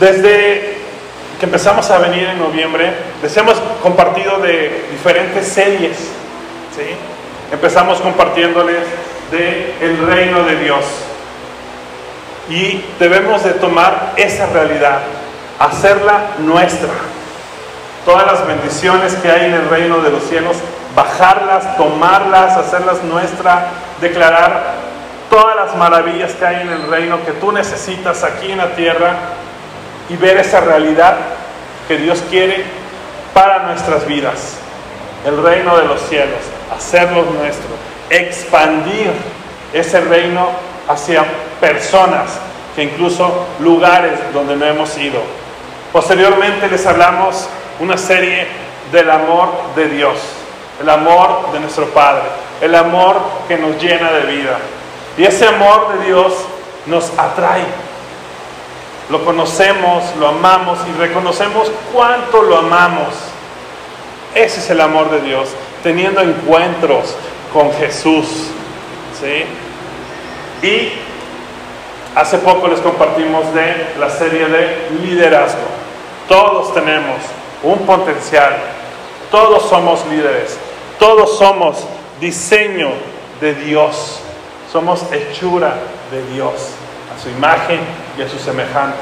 Desde que empezamos a venir en noviembre, les hemos compartido de diferentes series. ¿sí? Empezamos compartiéndoles de el reino de Dios. Y debemos de tomar esa realidad, hacerla nuestra. Todas las bendiciones que hay en el reino de los cielos, bajarlas, tomarlas, hacerlas nuestra, declarar todas las maravillas que hay en el reino que tú necesitas aquí en la tierra y ver esa realidad que Dios quiere para nuestras vidas. El reino de los cielos, hacerlo nuestro, expandir ese reino hacia personas, que incluso lugares donde no hemos ido. Posteriormente les hablamos una serie del amor de Dios, el amor de nuestro Padre, el amor que nos llena de vida. Y ese amor de Dios nos atrae. Lo conocemos, lo amamos y reconocemos cuánto lo amamos. Ese es el amor de Dios, teniendo encuentros con Jesús. ¿sí? Y hace poco les compartimos de la serie de liderazgo. Todos tenemos un potencial, todos somos líderes, todos somos diseño de Dios, somos hechura de Dios, a su imagen y a su semejante.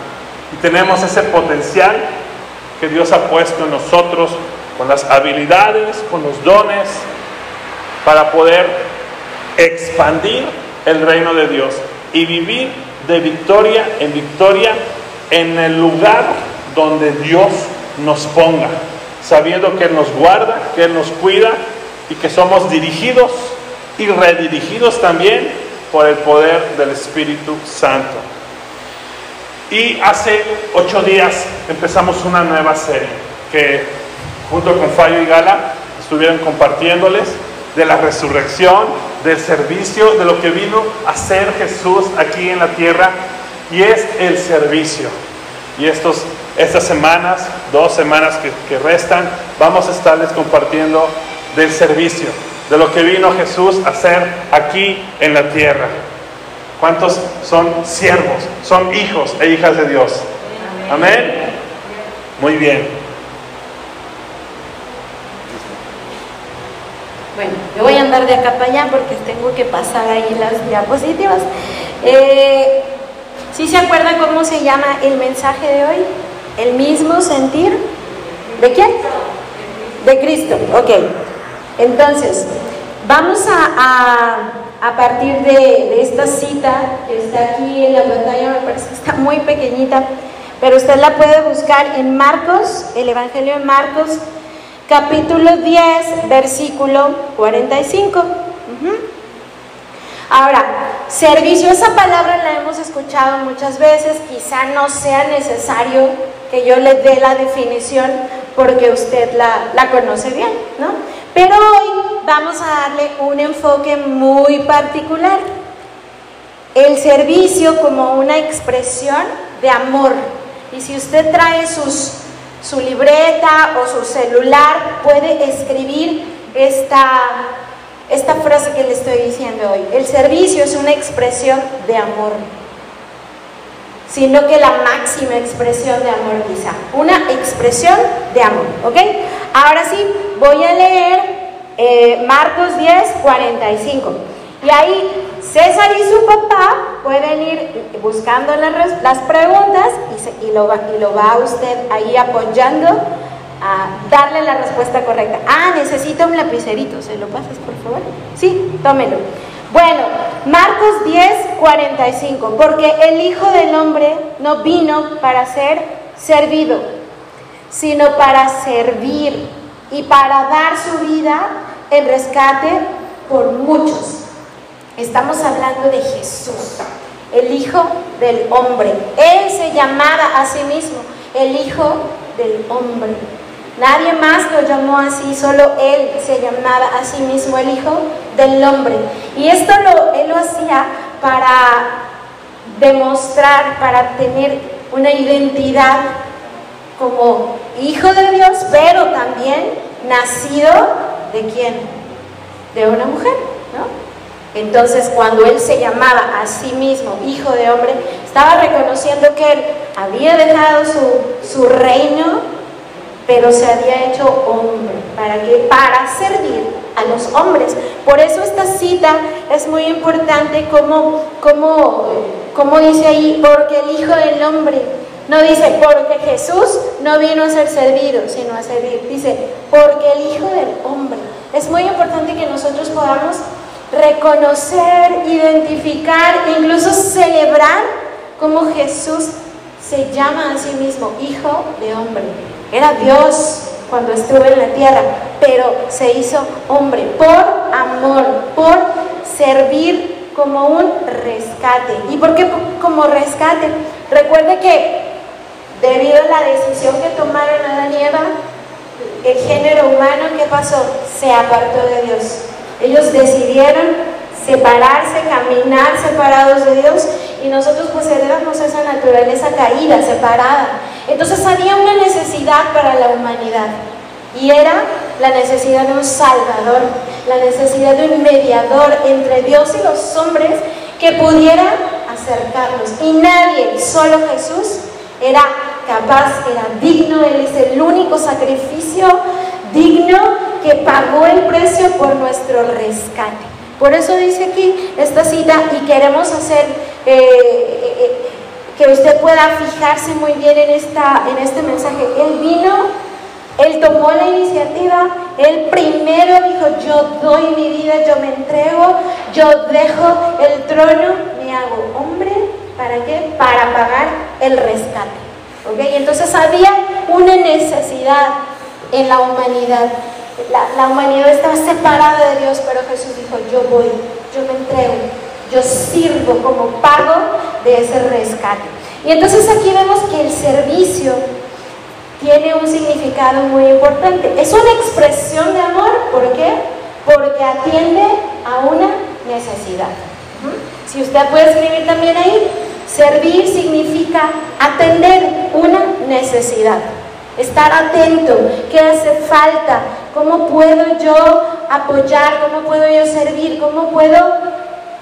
Y tenemos ese potencial que Dios ha puesto en nosotros con las habilidades, con los dones, para poder expandir el reino de Dios y vivir de victoria en victoria en el lugar donde Dios nos ponga, sabiendo que Él nos guarda, que Él nos cuida y que somos dirigidos y redirigidos también por el poder del Espíritu Santo. Y hace ocho días empezamos una nueva serie que junto con Fallo y Gala estuvieron compartiéndoles de la resurrección, del servicio, de lo que vino a hacer Jesús aquí en la tierra, y es el servicio. Y estos, estas semanas, dos semanas que, que restan, vamos a estarles compartiendo del servicio, de lo que vino Jesús a hacer aquí en la tierra. ¿Cuántos son siervos? Son hijos e hijas de Dios. Amén. Muy bien. Bueno, yo voy a andar de acá para allá porque tengo que pasar ahí las diapositivas. Eh, ¿Sí se acuerdan cómo se llama el mensaje de hoy? El mismo sentir. ¿De quién? De Cristo. Ok. Entonces, vamos a, a, partir de, de, esta cita que está aquí en la pantalla, me parece que está muy pequeñita, pero usted la puede buscar en Marcos, el Evangelio de Marcos, capítulo 10, versículo 45. Ahora, servicio, esa palabra la hemos escuchado muchas veces, quizá no sea necesario que yo le dé la definición porque usted la, la conoce bien, ¿no? Pero hoy vamos a darle un enfoque muy particular. El servicio como una expresión de amor. Y si usted trae sus su libreta o su celular, puede escribir esta, esta frase que le estoy diciendo hoy. El servicio es una expresión de amor, sino que la máxima expresión de amor quizá. Una expresión de amor, ¿ok? Ahora sí, voy a leer eh, Marcos 10, 45. Y ahí César y su papá pueden ir buscando las, las preguntas y, y, lo va, y lo va usted ahí apoyando a darle la respuesta correcta. Ah, necesita un lapicerito, ¿se lo pasas por favor? Sí, tómelo. Bueno, Marcos 10, 45, porque el Hijo del Hombre no vino para ser servido, sino para servir y para dar su vida en rescate por muchos. Estamos hablando de Jesús, el Hijo del Hombre. Él se llamaba a sí mismo el Hijo del Hombre. Nadie más lo llamó así, solo Él se llamaba a sí mismo el Hijo del Hombre. Y esto lo, Él lo hacía para demostrar, para tener una identidad como Hijo de Dios, pero también nacido de quién? De una mujer, ¿no? Entonces, cuando él se llamaba a sí mismo hijo de hombre, estaba reconociendo que él había dejado su, su reino, pero se había hecho hombre. ¿Para qué? Para servir a los hombres. Por eso esta cita es muy importante, como, como, como dice ahí, porque el Hijo del Hombre. No dice, porque Jesús no vino a ser servido, sino a servir. Dice, porque el Hijo del Hombre. Es muy importante que nosotros podamos reconocer, identificar, incluso celebrar cómo Jesús se llama a sí mismo Hijo de Hombre. Era Dios cuando estuvo en la tierra, pero se hizo hombre por amor, por servir como un rescate. ¿Y por qué como rescate? Recuerde que debido a la decisión que tomaron Adán y Eva, el género humano, ¿qué pasó? Se apartó de Dios. Ellos decidieron separarse, caminar separados de Dios y nosotros pues heredamos esa naturaleza caída, separada. Entonces había una necesidad para la humanidad y era la necesidad de un salvador, la necesidad de un mediador entre Dios y los hombres que pudiera acercarnos. Y nadie, solo Jesús, era capaz, era digno, Él es el único sacrificio digno que pagó el precio por nuestro rescate. Por eso dice aquí esta cita y queremos hacer eh, eh, eh, que usted pueda fijarse muy bien en, esta, en este mensaje. Él vino, él tomó la iniciativa, él primero dijo, yo doy mi vida, yo me entrego, yo dejo el trono, me hago hombre, ¿para qué? Para pagar el rescate. ¿Okay? Entonces había una necesidad en la humanidad la, humanidad estaba separada de Dios, pero Jesús dijo, yo voy, yo me entrego, yo sirvo como pago de ese rescate. Y entonces aquí vemos que el servicio tiene un significado muy importante. Es una expresión de amor, ¿por qué? Porque atiende a una necesidad. Si usted puede escribir también ahí, servir significa atender una necesidad estar atento, qué hace falta, cómo puedo yo apoyar, cómo puedo yo servir, cómo puedo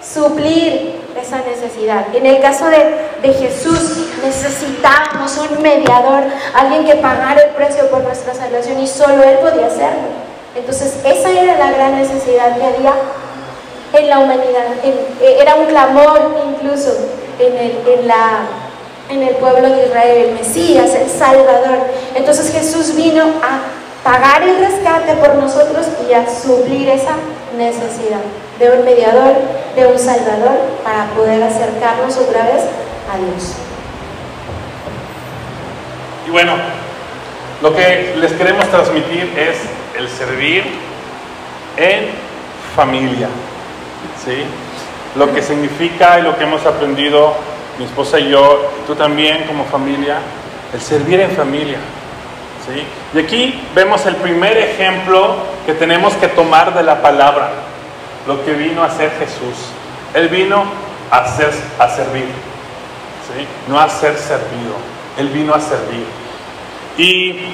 suplir esa necesidad. En el caso de, Jesús necesitábamos un mediador, alguien que pagara el precio por nuestra salvación y solo Él podía hacerlo. Entonces esa era la gran necesidad que había en la humanidad. era un clamor incluso en, en la en el pueblo de Israel, el Mesías, el Salvador. Entonces Jesús vino a pagar el rescate por nosotros y a suplir esa necesidad de un mediador, de un Salvador, para poder acercarnos otra vez a Dios. Y bueno, lo que les queremos transmitir es el servir en familia. ¿sí? Lo que significa y lo que hemos aprendido mi esposa y yo, tú también como familia, el servir en familia. ¿sí? Y aquí vemos el primer ejemplo que tenemos que tomar de la palabra, lo que vino a hacer Jesús. Él vino a, hacer, a servir, ¿sí? no a ser servido, Él vino a servir. Y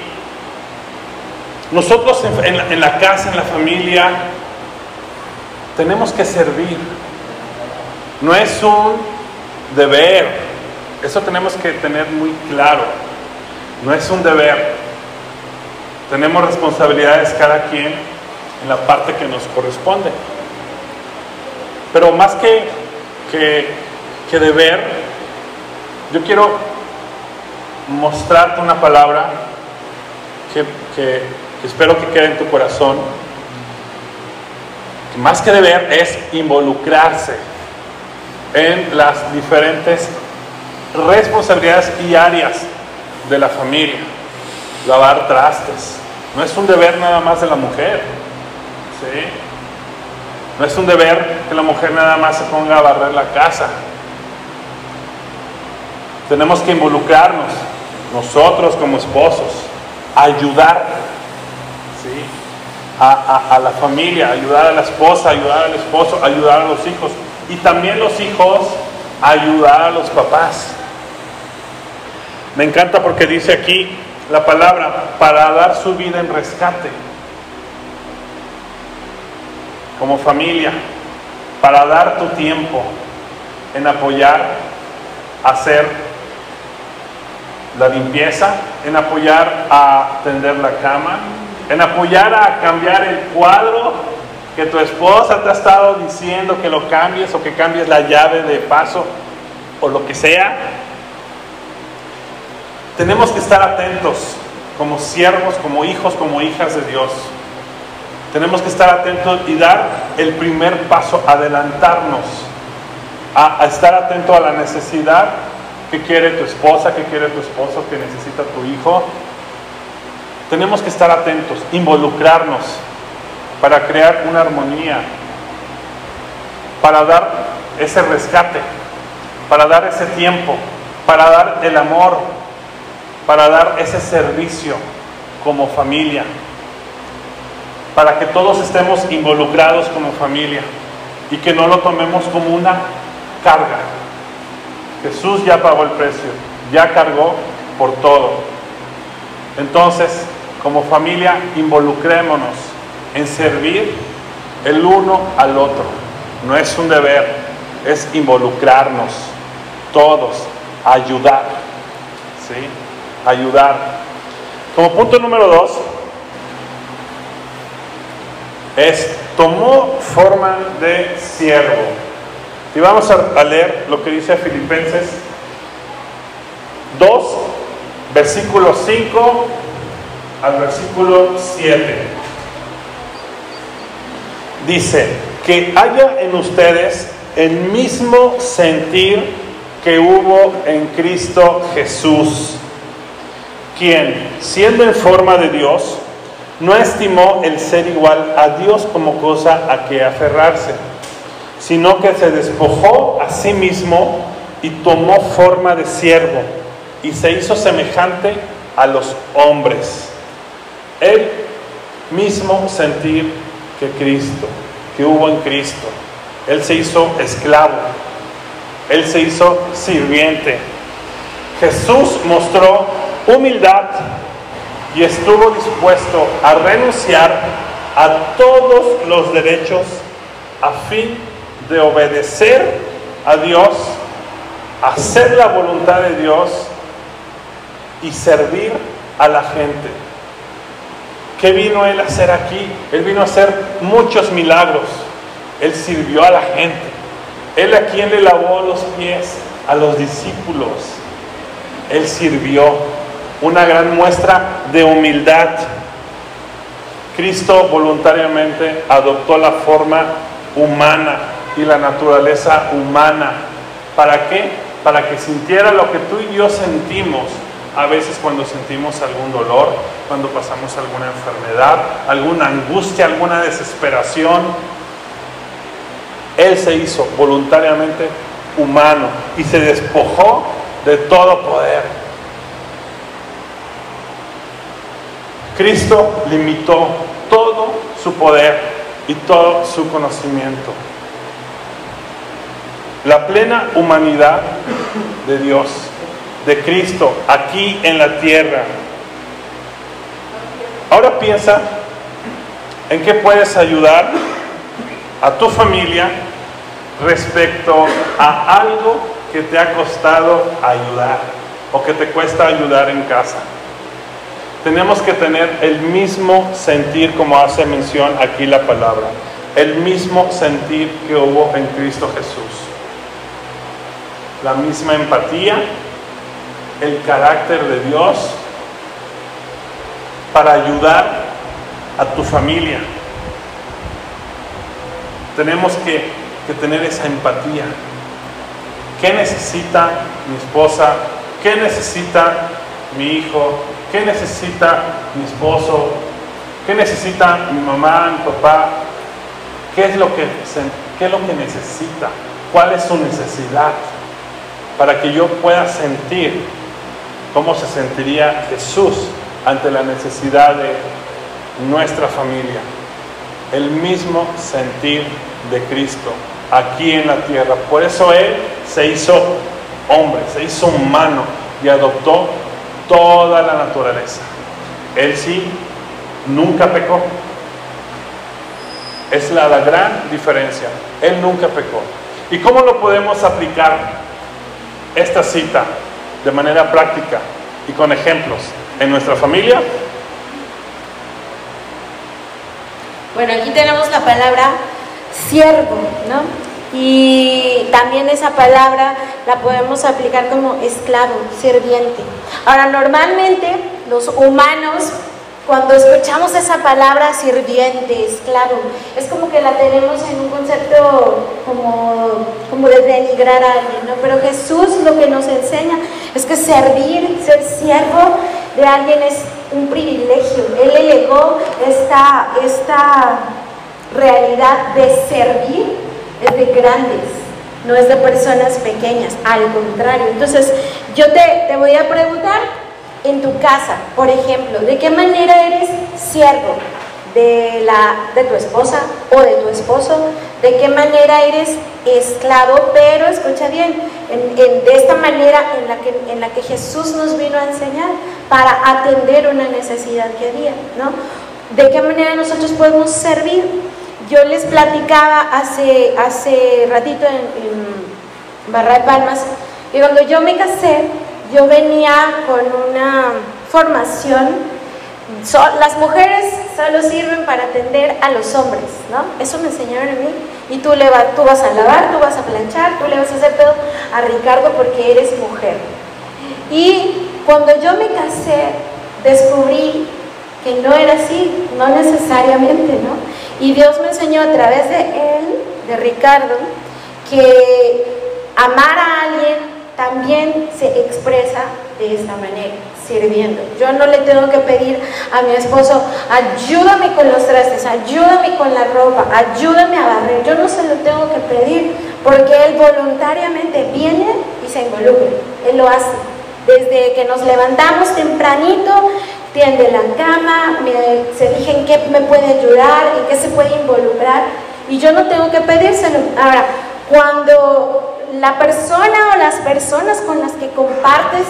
nosotros en, en la casa, en la familia, tenemos que servir. No es un deber. Eso tenemos que tener muy claro. No es un deber. Tenemos responsabilidades cada quien en la parte que nos corresponde. Pero más que, que, deber, yo quiero mostrarte una palabra que, que espero que quede en tu corazón. Que más que deber es involucrarse en las diferentes responsabilidades y áreas de la familia. Lavar trastes. No es un deber nada más de la mujer. ¿sí? No es un deber que la mujer nada más se ponga a barrer la casa. Tenemos que involucrarnos, nosotros como esposos, ayudar ¿sí? a, a la familia, ayudar a la esposa, ayudar al esposo, ayudar a los hijos y también los hijos ayudar a los papás. Me encanta porque dice aquí la palabra para dar su vida en rescate. Como familia. para dar tu tiempo en apoyar hacer la limpieza, en apoyar a tender la cama, en apoyar a cambiar el cuadro que tu esposa te ha estado diciendo que lo cambies o que cambies la llave de paso o lo que sea. Tenemos que estar atentos como siervos, como hijos, como hijas de Dios. Tenemos que estar atentos y dar el primer paso, adelantarnos a, estar atento a la necesidad que quiere tu esposa, que quiere tu esposo, que necesita tu hijo. Tenemos que estar atentos, involucrarnos para crear una armonía, para dar ese rescate, para dar ese tiempo, para dar el amor, para dar ese servicio como familia, para que todos estemos involucrados como familia y que no lo tomemos como una carga. Jesús ya pagó el precio, ya cargó por todo. Entonces, como familia, involucrémonos en servir el uno al otro. No es un deber, es involucrarnos todos, ayudar. ¿Sí? Ayudar. Como punto número dos, es tomó forma de siervo. Y vamos a, leer lo que dice Filipenses 2, versículo 5 al versículo 7 dice, que haya en ustedes el mismo sentir que hubo en Cristo Jesús, quien, siendo en forma de Dios, no estimó el ser igual a Dios como cosa a que aferrarse, sino que se despojó a sí mismo y tomó forma de siervo y se hizo semejante a los hombres. Él mismo sentir que Cristo, que hubo en Cristo. Él se hizo esclavo, Él se hizo sirviente. Jesús mostró humildad y estuvo dispuesto a renunciar a todos los derechos a fin de obedecer a Dios, hacer la voluntad de Dios y servir a la gente. ¿Qué vino él a hacer aquí? Él vino a hacer muchos milagros. Él sirvió a la gente. Él a quien le lavó los pies a los discípulos. Él sirvió. Una gran muestra de humildad. Cristo voluntariamente adoptó la forma humana y la naturaleza humana. ¿Para qué? Para que sintiera lo que tú y yo sentimos a veces cuando sentimos algún dolor, cuando pasamos alguna enfermedad, alguna angustia, alguna desesperación. Él se hizo voluntariamente humano y se despojó de todo poder. Cristo limitó todo su poder y todo su conocimiento. La plena humanidad de Dios de Cristo aquí en la tierra. Ahora piensa en qué puedes ayudar a tu familia respecto a algo que te ha costado ayudar o que te cuesta ayudar en casa. Tenemos que tener el mismo sentir como hace mención aquí la palabra, el mismo sentir que hubo en Cristo Jesús. La misma empatía, el carácter de Dios para ayudar a tu familia. Tenemos que, tener esa empatía. ¿Qué necesita mi esposa? ¿Qué necesita mi hijo? ¿Qué necesita mi esposo? ¿Qué necesita mi mamá, mi papá? ¿Qué es lo que, qué es lo que necesita? ¿Cuál es su necesidad? Para que yo pueda sentir ¿Cómo se sentiría Jesús ante la necesidad de nuestra familia? El mismo sentir de Cristo aquí en la tierra. Por eso Él se hizo hombre, se hizo humano y adoptó toda la naturaleza. Él sí nunca pecó. Es la, la gran diferencia. Él nunca pecó. ¿Y cómo lo podemos aplicar esta cita de manera práctica y con ejemplos en nuestra familia? Bueno, aquí tenemos la palabra siervo, ¿no? Y también esa palabra la podemos aplicar como esclavo, sirviente. Ahora, normalmente los humanos, cuando escuchamos esa palabra sirviente, esclavo, es como que la tenemos en un concepto como, como de denigrar a alguien, ¿no? Pero Jesús lo que nos enseña es que servir, ser siervo de alguien es un privilegio. Él le legó esta, esta realidad de servir es de grandes, no es de personas pequeñas, al contrario. Entonces, yo te, te voy a preguntar en tu casa, por ejemplo, ¿de qué manera eres siervo de, la, de tu esposa o de tu esposo? ¿De qué manera eres esclavo? Pero escucha bien, en, de esta manera en la, que, en la que Jesús nos vino a enseñar para atender una necesidad que había, ¿no? ¿De qué manera nosotros podemos servir? Yo les platicaba hace, hace ratito en, en Barra de Palmas y cuando yo me casé, yo venía con una formación las mujeres solo sirven para atender a los hombres, ¿no? Eso me enseñaron a mí. Y tú, le tú vas a lavar, tú vas a planchar, tú le vas a hacer todo a Ricardo porque eres mujer. Y cuando yo me casé, descubrí que no era así, no necesariamente, ¿no? Y Dios me enseñó a través de él, de Ricardo, que amar a también se expresa de esta manera, sirviendo. Yo no le tengo que pedir a mi esposo, ayúdame con los trastes, ayúdame con la ropa, ayúdame a barrer. Yo no se lo tengo que pedir porque él voluntariamente viene y se involucra. Él lo hace. Desde que nos levantamos tempranito, tiende la cama, me, se dije en qué me puede ayudar, en qué se puede involucrar, y yo no tengo que pedírselo. Ahora, cuando la persona o las personas con las que compartes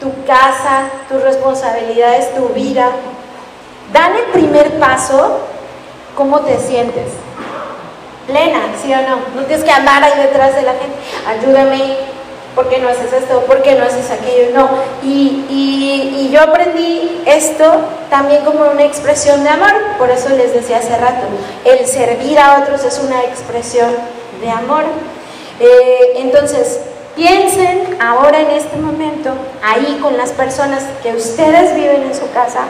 tu casa, tus responsabilidades, tu vida, dan el primer paso, ¿cómo te sientes? Plena, ¿sí o no? No tienes que andar ahí detrás de la gente, ayúdame, ¿por qué no haces esto? ¿Por qué no haces aquello? No. Y, y, yo aprendí esto también como una expresión de amor, por eso les decía hace rato, el servir a otros es una expresión de amor. Eh, entonces, piensen ahora en este momento, ahí con las personas que ustedes viven en su casa,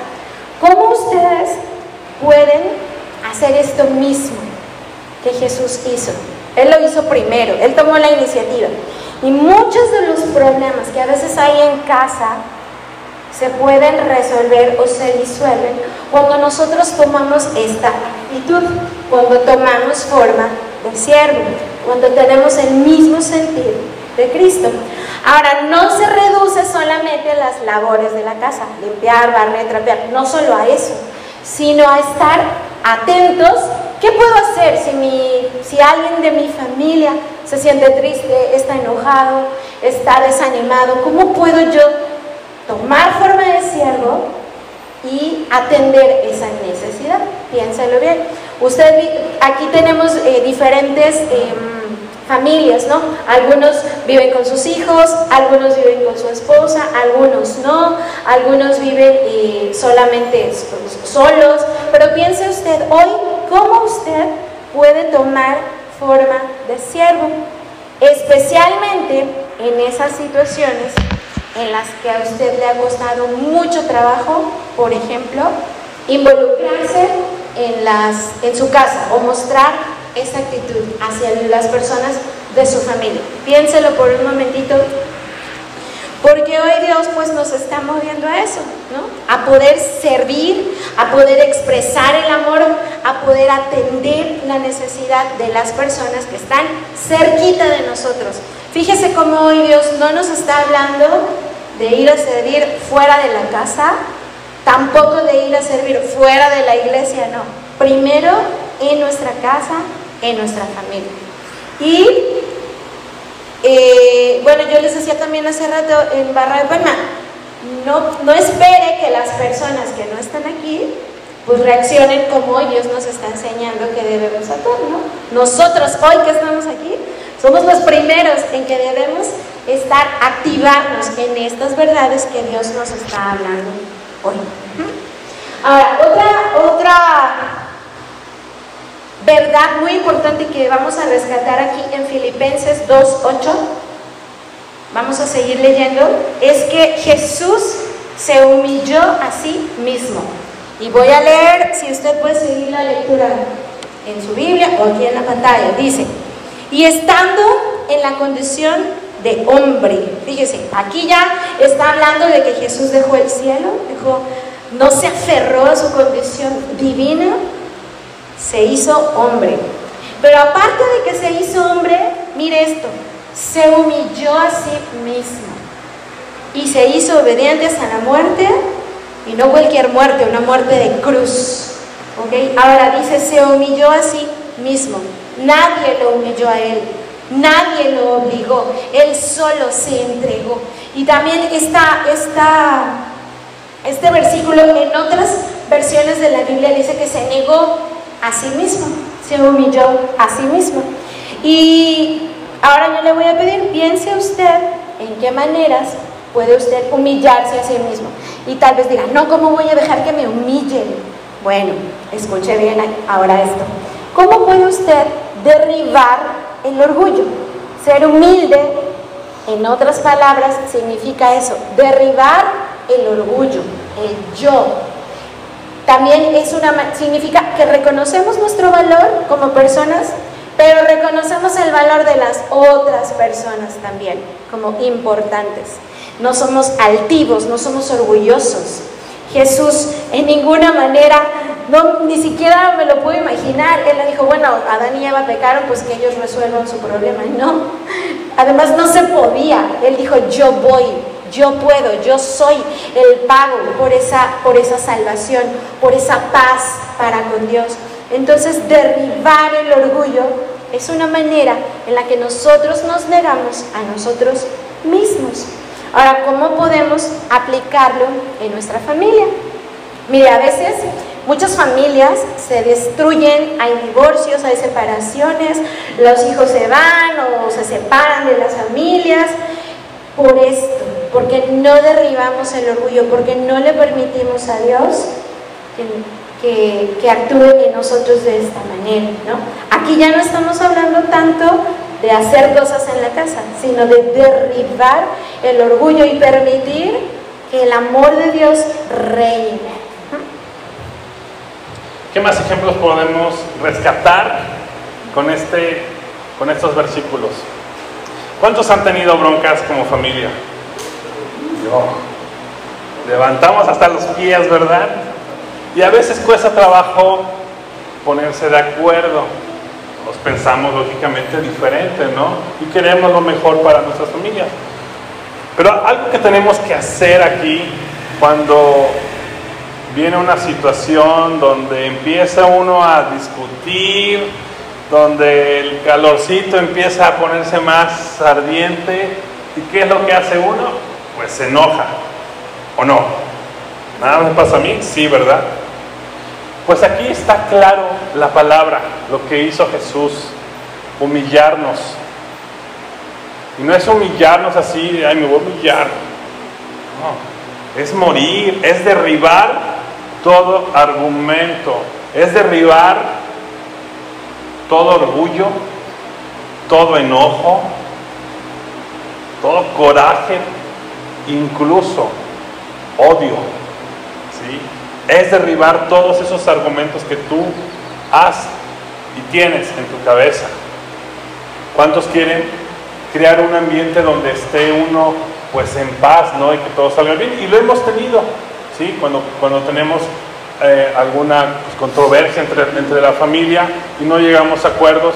cómo ustedes pueden hacer esto mismo que Jesús hizo. Él lo hizo primero, Él tomó la iniciativa. Y muchos de los problemas que a veces hay en casa se pueden resolver o se disuelven cuando nosotros tomamos esta actitud, cuando tomamos forma de siervo, cuando tenemos el mismo sentido de Cristo. Ahora, no se reduce solamente a las labores de la casa, limpiar, barrer, trapear, no solo a eso, sino a estar atentos. ¿Qué puedo hacer si, mi, si alguien de mi familia se siente triste, está enojado, está desanimado? ¿Cómo puedo yo tomar forma de siervo y atender esa necesidad? Piénsalo bien. Usted, aquí tenemos eh, diferentes... Em, familias, ¿no? Algunos viven con sus hijos, algunos viven con su esposa, algunos no, algunos viven eh, solamente solos, pero piense usted hoy cómo usted puede tomar forma de siervo, especialmente en esas situaciones en las que a usted le ha costado mucho trabajo, por ejemplo, involucrarse en, las, en su casa o mostrar esa actitud hacia las personas de su familia. Piénselo por un momentito, porque hoy Dios pues nos está moviendo a eso, ¿no? A poder servir, a poder expresar el amor, a poder atender la necesidad de las personas que están cerquita de nosotros. Fíjese cómo hoy Dios no nos está hablando de ir a servir fuera de la casa, tampoco de ir a servir fuera de la iglesia, no. Primero en nuestra casa, en nuestra familia. Y eh, bueno, yo les decía también hace rato en Barra de Palma, no, no espere que las personas que no están aquí pues reaccionen como Dios nos está enseñando que debemos actuar, ¿no? Nosotros hoy que estamos aquí, somos los primeros en que debemos estar, activarnos en estas verdades que Dios nos está hablando hoy. Ahora, otra, otra verdad muy importante que vamos a rescatar aquí en Filipenses 2.8, vamos a seguir leyendo, es que Jesús se humilló a sí mismo. Y voy a leer, si usted puede seguir la lectura en su Biblia o aquí en la pantalla, dice, y estando en la condición de hombre, fíjese, aquí ya está hablando de que Jesús dejó el cielo, dejó, no se aferró a su condición divina, se hizo hombre. Pero aparte de que se hizo hombre, mire esto, se humilló a sí mismo y se hizo obediente hasta la muerte, y no cualquier muerte, una muerte de cruz. ¿ok? Ahora dice, se humilló a sí mismo, nadie lo humilló a él, nadie lo obligó, él solo se entregó. Y también está, este versículo en otras versiones de la Biblia dice que se negó a sí mismo, se humilló a sí mismo. Y ahora yo le voy a pedir, piense usted en qué maneras puede usted humillarse a sí mismo. Y tal vez diga, no, ¿cómo voy a dejar que me humillen? Bueno, escuche bien ahora esto. ¿Cómo puede usted derribar el orgullo? Ser humilde, en otras palabras, significa eso, derribar el orgullo, el yo. También es una, significa que reconocemos nuestro valor como personas, pero reconocemos el valor de las otras personas también como importantes. No somos altivos, no somos orgullosos. Jesús en ninguna manera, no, ni siquiera me lo puedo imaginar. Él le dijo, bueno, Adán y Eva pecaron, pues que ellos resuelvan su problema. No, además no se podía. Él dijo, yo voy, yo puedo, yo soy el pago por esa, por esa salvación, por esa paz para con Dios. Entonces, derribar el orgullo es una manera en la que nosotros nos negamos a nosotros mismos. Ahora, ¿cómo podemos aplicarlo en nuestra familia? Mire, a veces muchas familias se destruyen, hay divorcios, hay separaciones, los hijos se van o se separan de las familias por esto, porque no derribamos el orgullo, porque no le permitimos a Dios que, que, actúe en nosotros de esta manera. ¿no? Aquí ya no estamos hablando tanto de hacer cosas en la casa, sino de derribar el orgullo y permitir que el amor de Dios reine. ¿Qué más ejemplos podemos rescatar con, este, con estos versículos? ¿Cuántos han tenido broncas como familia? Yo. Levantamos hasta los pies, ¿verdad? Y a veces cuesta trabajo ponerse de acuerdo nos pensamos lógicamente diferente, ¿no? Y queremos lo mejor para nuestras familias. Pero algo que tenemos que hacer aquí cuando viene una situación donde empieza uno a discutir, donde el calorcito empieza a ponerse más ardiente, ¿y qué es lo que hace uno? Pues se enoja, ¿o no? ¿Nada me pasa a mí? Sí, ¿verdad? Pues aquí está claro la palabra, lo que hizo Jesús, humillarnos. Y no es humillarnos así, ay, me voy a humillar. No, es morir, es derribar todo argumento, es derribar todo orgullo, todo enojo, todo coraje, incluso odio. ¿sí? es derribar todos esos argumentos que tú has y tienes en tu cabeza. ¿Cuántos quieren crear un ambiente donde esté uno pues en paz, ¿no? Y que todo salga bien. Y lo hemos tenido, ¿sí? Cuando, cuando tenemos eh, alguna pues, controversia entre, entre la familia y no llegamos a acuerdos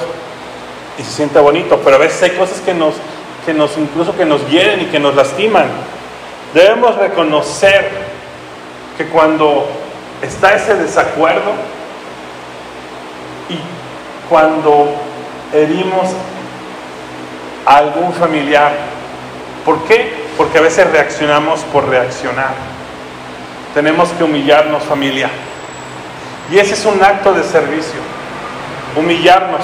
y se siente bonito. Pero a veces hay cosas que nos, que nos incluso que nos hieren y que nos lastiman. Debemos reconocer que cuando está ese desacuerdo y cuando herimos a algún familiar, ¿por qué? Porque a veces reaccionamos por reaccionar. Tenemos que humillarnos familia. Y ese es un acto de servicio, humillarnos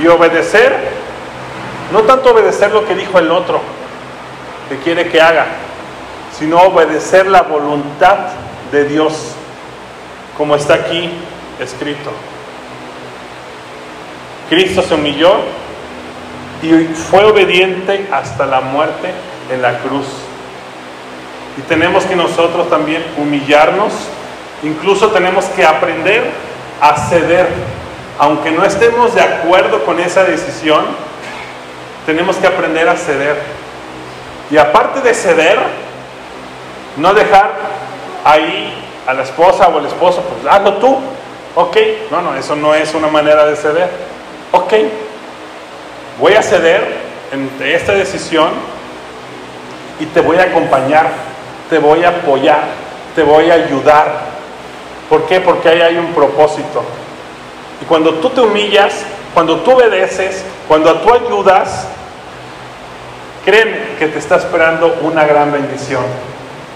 y obedecer, no tanto obedecer lo que dijo el otro, que quiere que haga, sino obedecer la voluntad de Dios, como está aquí escrito. Cristo se humilló y fue obediente hasta la muerte en la cruz. Y tenemos que nosotros también humillarnos, incluso tenemos que aprender a ceder, aunque no estemos de acuerdo con esa decisión, tenemos que aprender a ceder. Y aparte de ceder, no dejar ahí a la esposa o al esposo, pues hazlo tú, ok, no, no, eso no es una manera de ceder, ok, voy a ceder en esta decisión y te voy a acompañar, te voy a apoyar, te voy a ayudar. ¿Por qué? Porque ahí hay un propósito. Y cuando tú te humillas, cuando tú obedeces, cuando tú ayudas, créeme que te está esperando una gran bendición.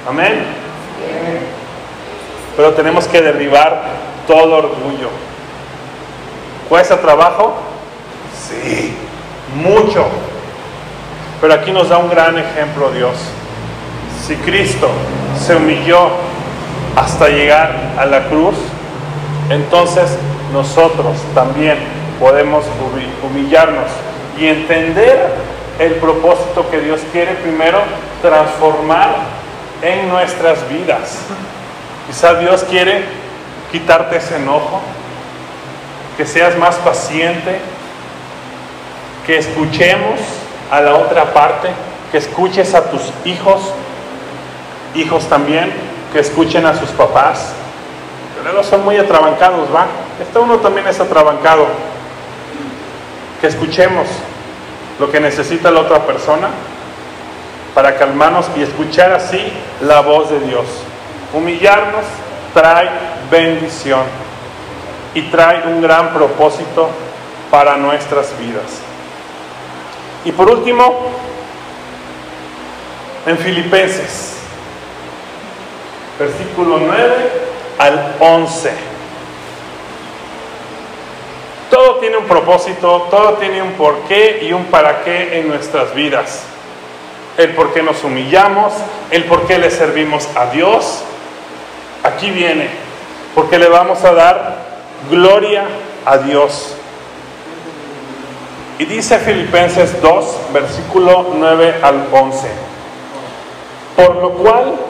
Amén. Pero tenemos que derribar todo orgullo. ¿Cuesta trabajo? Sí, mucho. Pero aquí nos da un gran ejemplo Dios. Si Cristo se humilló hasta llegar a la cruz, entonces nosotros también podemos humillarnos y entender el propósito que Dios quiere primero transformar en nuestras vidas. Quizá Dios quiere quitarte ese enojo, que seas más paciente, que escuchemos a la otra parte, que escuches a tus hijos, hijos también, que escuchen a sus papás. Pero son muy atrabancados, ¿va? Este uno también es atrabancado. Que escuchemos lo que necesita la otra persona para calmarnos y escuchar así la voz de Dios. Humillarnos trae bendición y trae un gran propósito para nuestras vidas. Y por último, en Filipenses, versículo 9 al 11. Todo tiene un propósito, todo tiene un porqué y un para qué en nuestras vidas. El por qué nos humillamos, el por qué le servimos a Dios. Aquí viene, porque le vamos a dar gloria a Dios. Y dice Filipenses 2, versículo 9 al 11. Por lo cual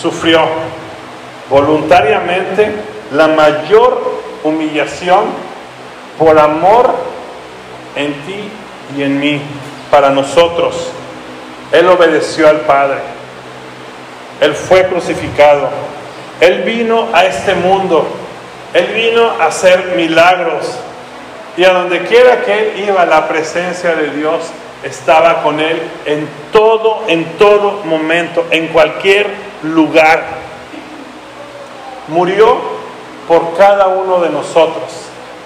sufrió voluntariamente la mayor humillación por amor en ti y en mí, para nosotros. Él obedeció al Padre. Él fue crucificado. Él vino a este mundo. Él vino a hacer milagros. Y a donde quiera que él iba, la presencia de Dios estaba con él en todo, en todo momento, en cualquier lugar. Murió por cada uno de nosotros,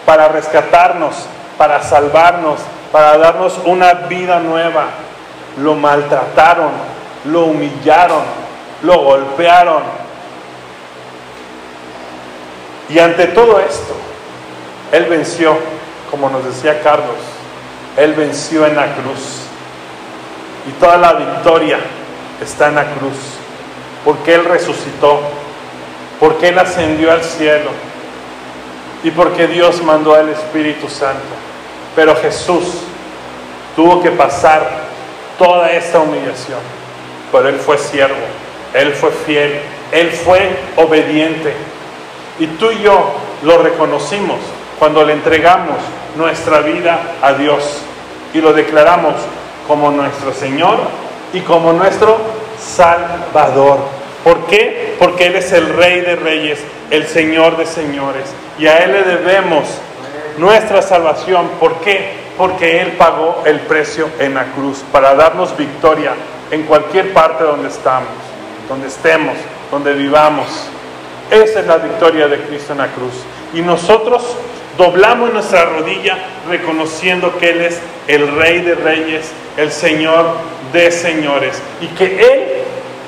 para rescatarnos, para salvarnos, para darnos una vida nueva. Lo maltrataron, lo humillaron, lo golpearon. Y ante todo esto, Él venció como nos decía Carlos, Él venció en la cruz. Y toda la victoria está en la cruz. Porque Él resucitó. Porque Él ascendió al cielo. Y porque Dios mandó al Espíritu Santo. Pero Jesús tuvo que pasar toda esta humillación. Pero Él fue siervo. Él fue fiel. Él fue obediente. Y tú y yo lo reconocimos cuando le entregamos nuestra vida a Dios y lo declaramos como nuestro Señor y como nuestro Salvador. ¿Por ¿Por qué? Porque Él es el Rey de Reyes, el Señor de Señores. Y a Él le debemos nuestra salvación. ¿Por qué? Porque Él pagó el precio en la cruz para darnos victoria en cualquier parte donde estamos, donde estemos, donde vivamos. Esa es la victoria de Cristo en la cruz. Y nosotros doblamos nuestra rodilla reconociendo que Él es el Rey de Reyes, el Señor de Señores. Y que Él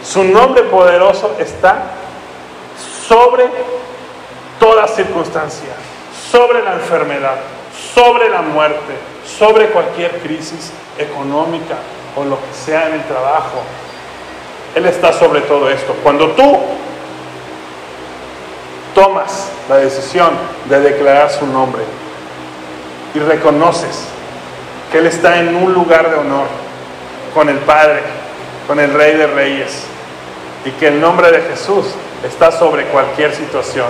su nombre poderoso está sobre toda circunstancia, sobre la enfermedad, sobre la muerte, sobre cualquier crisis económica o lo que sea en el trabajo. Él está sobre todo esto. Cuando tú tomas la decisión de declarar su nombre y reconoces que Él está en un lugar de honor con el Padre, con el Rey de Reyes, y que el nombre de Jesús está sobre cualquier situación.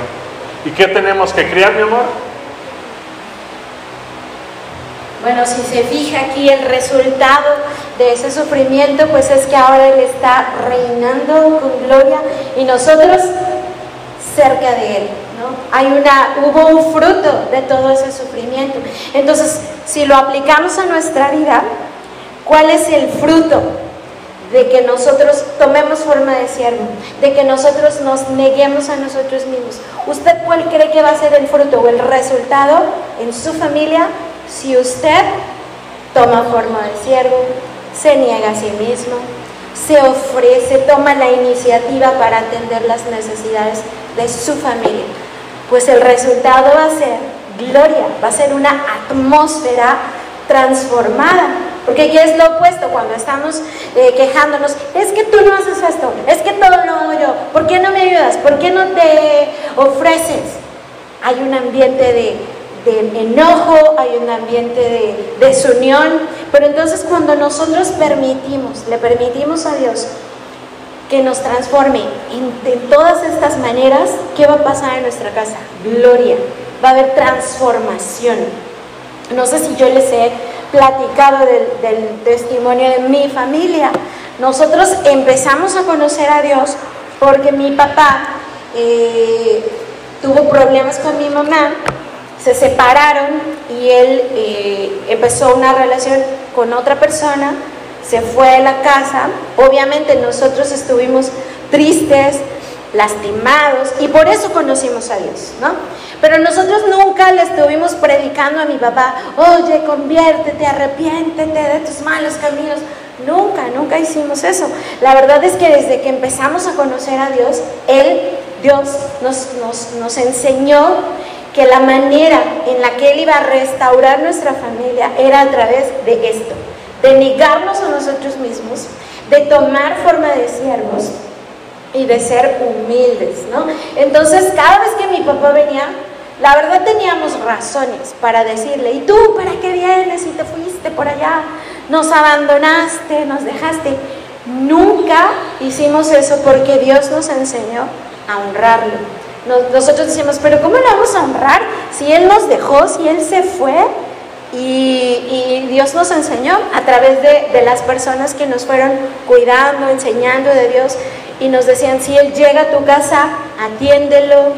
¿Y qué tenemos que crear, mi amor? Bueno, si se fija aquí el resultado de ese sufrimiento, pues es que ahora Él está reinando con gloria y nosotros cerca de Él. ¿no? Hay una, hubo un fruto de todo ese sufrimiento. Entonces, si lo aplicamos a nuestra vida, ¿cuál es el fruto? de que nosotros tomemos forma de siervo, de que nosotros nos neguemos a nosotros mismos. ¿Usted cuál cree que va a ser el fruto o el resultado en su familia si usted toma forma de siervo, se niega a sí mismo, se ofrece, toma la iniciativa para atender las necesidades de su familia? Pues el resultado va a ser gloria, va a ser una atmósfera transformada porque aquí es lo opuesto cuando estamos eh, quejándonos. Es que tú no haces esto, es que todo lo hago yo. ¿Por qué no me ayudas? ¿Por qué no te ofreces? Hay un ambiente de, enojo, hay un ambiente de desunión. Pero entonces cuando nosotros permitimos, le permitimos a Dios que nos transforme en, todas estas maneras, ¿qué va a pasar en nuestra casa? Gloria. Va a haber transformación. No sé si yo les he platicado del, testimonio de mi familia. Nosotros empezamos a conocer a Dios porque mi papá eh, tuvo problemas con mi mamá, se separaron y él eh, empezó una relación con otra persona, se fue a la casa. Obviamente nosotros estuvimos tristes, lastimados y por eso conocimos a Dios, ¿no? Pero nosotros nunca le estuvimos predicando a mi papá, oye, conviértete, arrepiéntete de tus malos caminos. Nunca, nunca hicimos eso. La verdad es que desde que empezamos a conocer a Dios, Él, Dios, nos, nos, nos enseñó que la manera en la que Él iba a restaurar nuestra familia era a través de esto, de negarnos a nosotros mismos, de tomar forma de siervos y de ser humildes, ¿no? Entonces, cada vez que mi papá venía, la verdad teníamos razones para decirle, ¿y tú para qué vienes y te fuiste por allá? Nos abandonaste, nos dejaste. Nunca hicimos eso porque Dios nos enseñó a honrarlo. nosotros decimos, pero ¿cómo le vamos a honrar si Él nos dejó, si Él se fue? Y, Dios nos enseñó a través de, de las personas que nos fueron cuidando, enseñando de Dios y nos decían, si Él llega a tu casa, atiéndelo,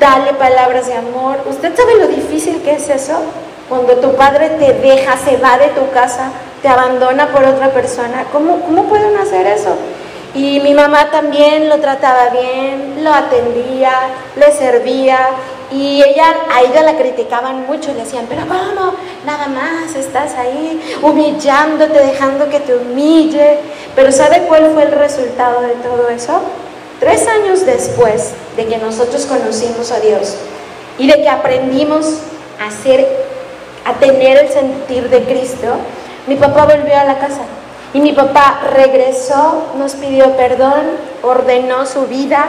dale palabras de amor. ¿Usted sabe lo difícil que es eso? Cuando tu padre te deja, se va de tu casa, te abandona por otra persona. ¿Cómo, cómo pueden hacer eso? Y mi mamá también lo trataba bien, lo atendía, le servía. Y ella, a ella la criticaban mucho, le decían, pero ¿cómo? Nada más estás ahí humillándote, dejando que te humille. Pero ¿sabe cuál fue el resultado de todo eso? Tres años después de que nosotros conocimos a Dios y de que aprendimos a ser, a tener el sentir de Cristo, mi papá volvió a la casa. Y mi papá regresó, nos pidió perdón, ordenó su vida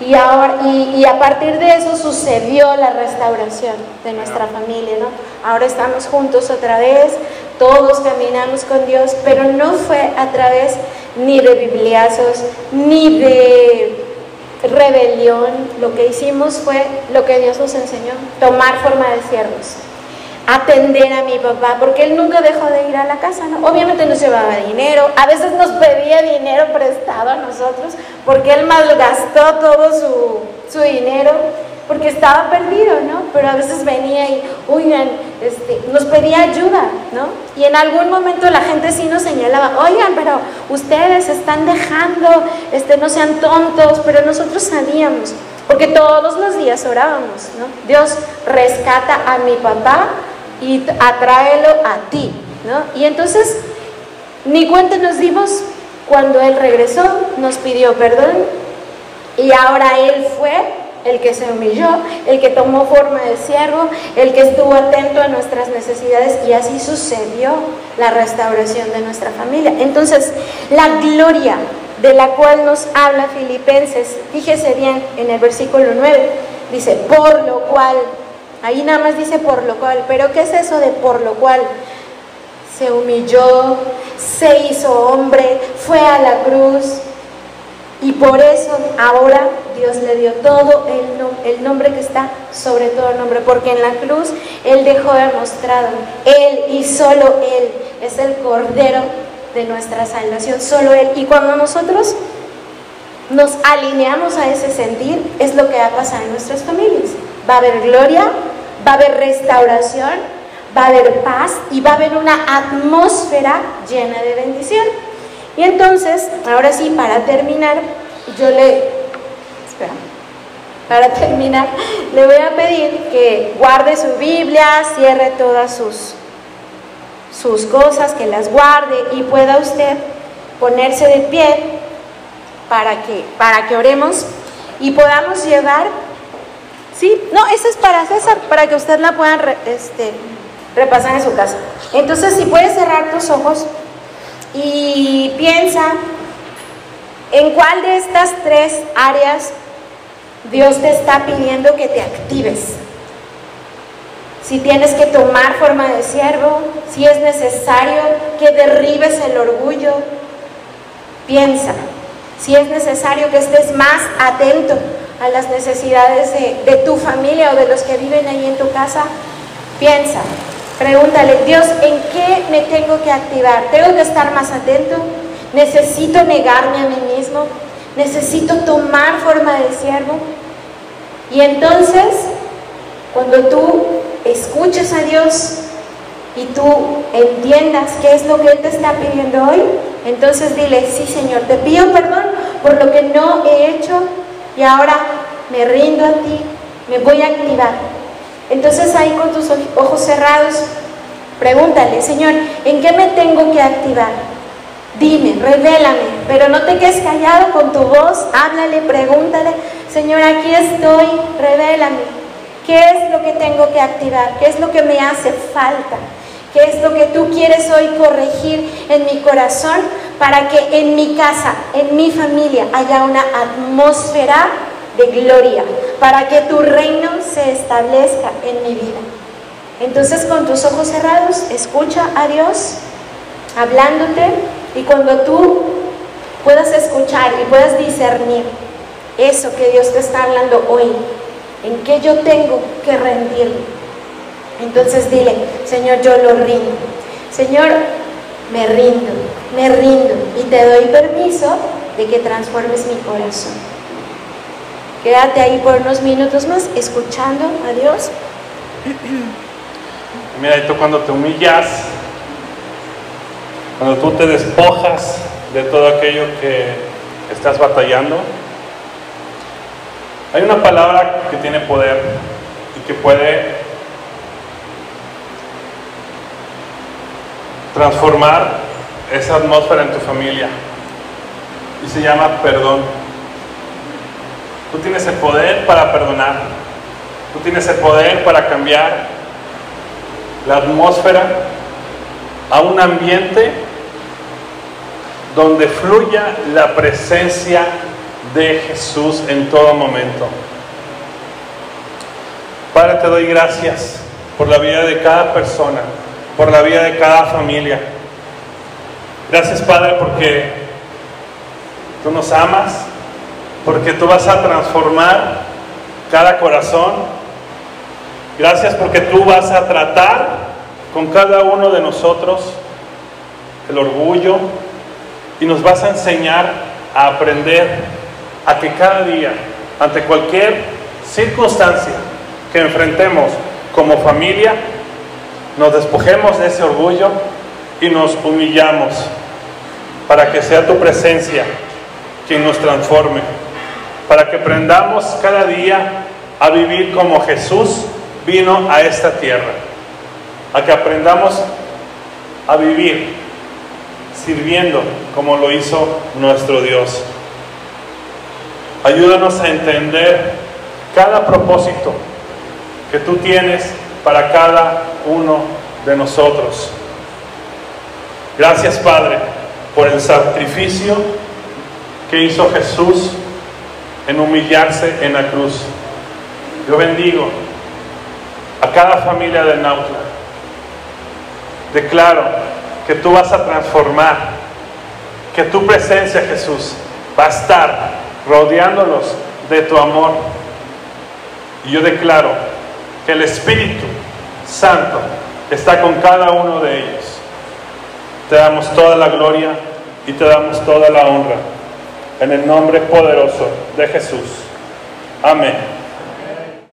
y, ahora, y, a partir de eso sucedió la restauración de nuestra familia. ¿no? Ahora estamos juntos otra vez, todos caminamos con Dios, pero no fue a través ni de bibliazos, ni de rebelión. Lo que hicimos fue lo que Dios nos enseñó, tomar forma de siervos atender a mi papá, porque él nunca dejó de ir a la casa, ¿no? Obviamente nos llevaba dinero, a veces nos pedía dinero prestado a nosotros, porque él malgastó todo su, su dinero, porque estaba perdido, ¿no? Pero a veces venía y, oigan, este, nos pedía ayuda, ¿no? Y en algún momento la gente sí nos señalaba, oigan, pero ustedes están dejando, este, no sean tontos, pero nosotros sabíamos, porque todos los días orábamos, ¿no? Dios rescata a mi papá y atráelo a ti, ¿no? Y entonces, ni cuenta nos dimos cuando él regresó, nos pidió perdón y ahora él fue el que se humilló, el que tomó forma de siervo, el que estuvo atento a nuestras necesidades y así sucedió la restauración de nuestra familia. Entonces, la gloria de la cual nos habla Filipenses, fíjese bien en el versículo 9, dice, por lo cual, ahí nada más dice por lo cual, pero ¿qué es eso de por lo cual? Se humilló, se hizo hombre, fue a la cruz, y por eso ahora Dios le dio todo el, el, nombre que está sobre todo el nombre, porque en la cruz Él dejó demostrado, Él y solo Él es el Cordero de nuestra salvación, solo Él. Y cuando nosotros nos alineamos a ese sentir, es lo que va a pasar en nuestras familias. Va a haber gloria, va a haber restauración, va a haber paz y va a haber una atmósfera llena de bendición. Y entonces, ahora sí, para terminar, yo le... Espera. Para terminar, le voy a pedir que guarde su Biblia, cierre todas sus, sus cosas, que las guarde y pueda usted ponerse de pie para que, para que oremos y podamos llevar, ¿sí? No, esa es para César, para que usted la pueda este, repasar en su casa. Entonces, si puedes cerrar tus ojos y piensa en cuál de estas tres áreas Dios te está pidiendo que te actives. Si tienes que tomar forma de siervo, si es necesario que derribes el orgullo, piensa. Si es necesario que estés más atento a las necesidades de, de tu familia o de los que viven ahí en tu casa, piensa. Pregúntale, Dios, ¿en qué me tengo que activar? ¿Tengo que estar más atento? ¿Necesito negarme a mí mismo? ¿Necesito tomar forma de siervo? Y entonces, cuando tú escuches a Dios y tú entiendas qué es lo que Él te está pidiendo hoy, entonces dile, sí Señor, te pido perdón por lo que no he hecho y ahora me rindo a ti, me voy a activar entonces ahí con tus ojos cerrados, pregúntale, Señor, ¿en qué me tengo que activar? Dime, revélame, pero no te quedes callado con tu voz, háblale, pregúntale, Señor, aquí estoy, revélame. ¿Qué es lo que tengo que activar? ¿Qué es lo que me hace falta? ¿Qué es lo que tú quieres hoy corregir en mi corazón para que en mi casa, en mi familia, haya una atmósfera de gloria, para que tu reino se establezca en mi vida. Entonces con tus ojos cerrados, escucha a Dios hablándote y cuando tú puedas escuchar y puedas discernir eso que Dios te está hablando hoy, en qué yo tengo que rendirme. Entonces dile, Señor, yo lo rindo. Señor, me rindo, me rindo y te doy permiso de que transformes mi corazón. Quédate ahí por unos minutos más escuchando a Dios. Mira, y tú cuando te humillas, cuando tú te despojas de todo aquello que estás batallando, hay una palabra que tiene poder y que puede transformar esa atmósfera en tu familia. Y se llama perdón. Tú tienes el poder para perdonar. Tú tienes el poder para cambiar la atmósfera a un ambiente donde fluya la presencia de Jesús en todo momento. Padre, te doy gracias por la vida de cada persona, por la vida de cada familia. Gracias, Padre, porque tú nos amas, porque tú vas a transformar cada corazón Gracias porque tú vas a tratar con cada uno de nosotros el orgullo y nos vas a enseñar a aprender a que cada día, ante cualquier circunstancia que enfrentemos como familia, nos despojemos de ese orgullo y nos humillamos para que sea tu presencia quien nos transforme, para que aprendamos cada día a vivir como Jesús vino a esta tierra, a que aprendamos a vivir sirviendo como lo hizo nuestro Dios. Ayúdanos a entender cada propósito que tú tienes para cada uno de nosotros. Gracias Padre por el sacrificio que hizo Jesús en humillarse en la cruz. Yo bendigo a cada familia de Nautla. Declaro que tú vas a transformar, que tu presencia Jesús va a estar rodeándolos de tu amor. Y yo declaro que el Espíritu Santo está con cada uno de ellos. Te damos toda la gloria y te damos toda la honra. En el nombre poderoso de Jesús. Amén.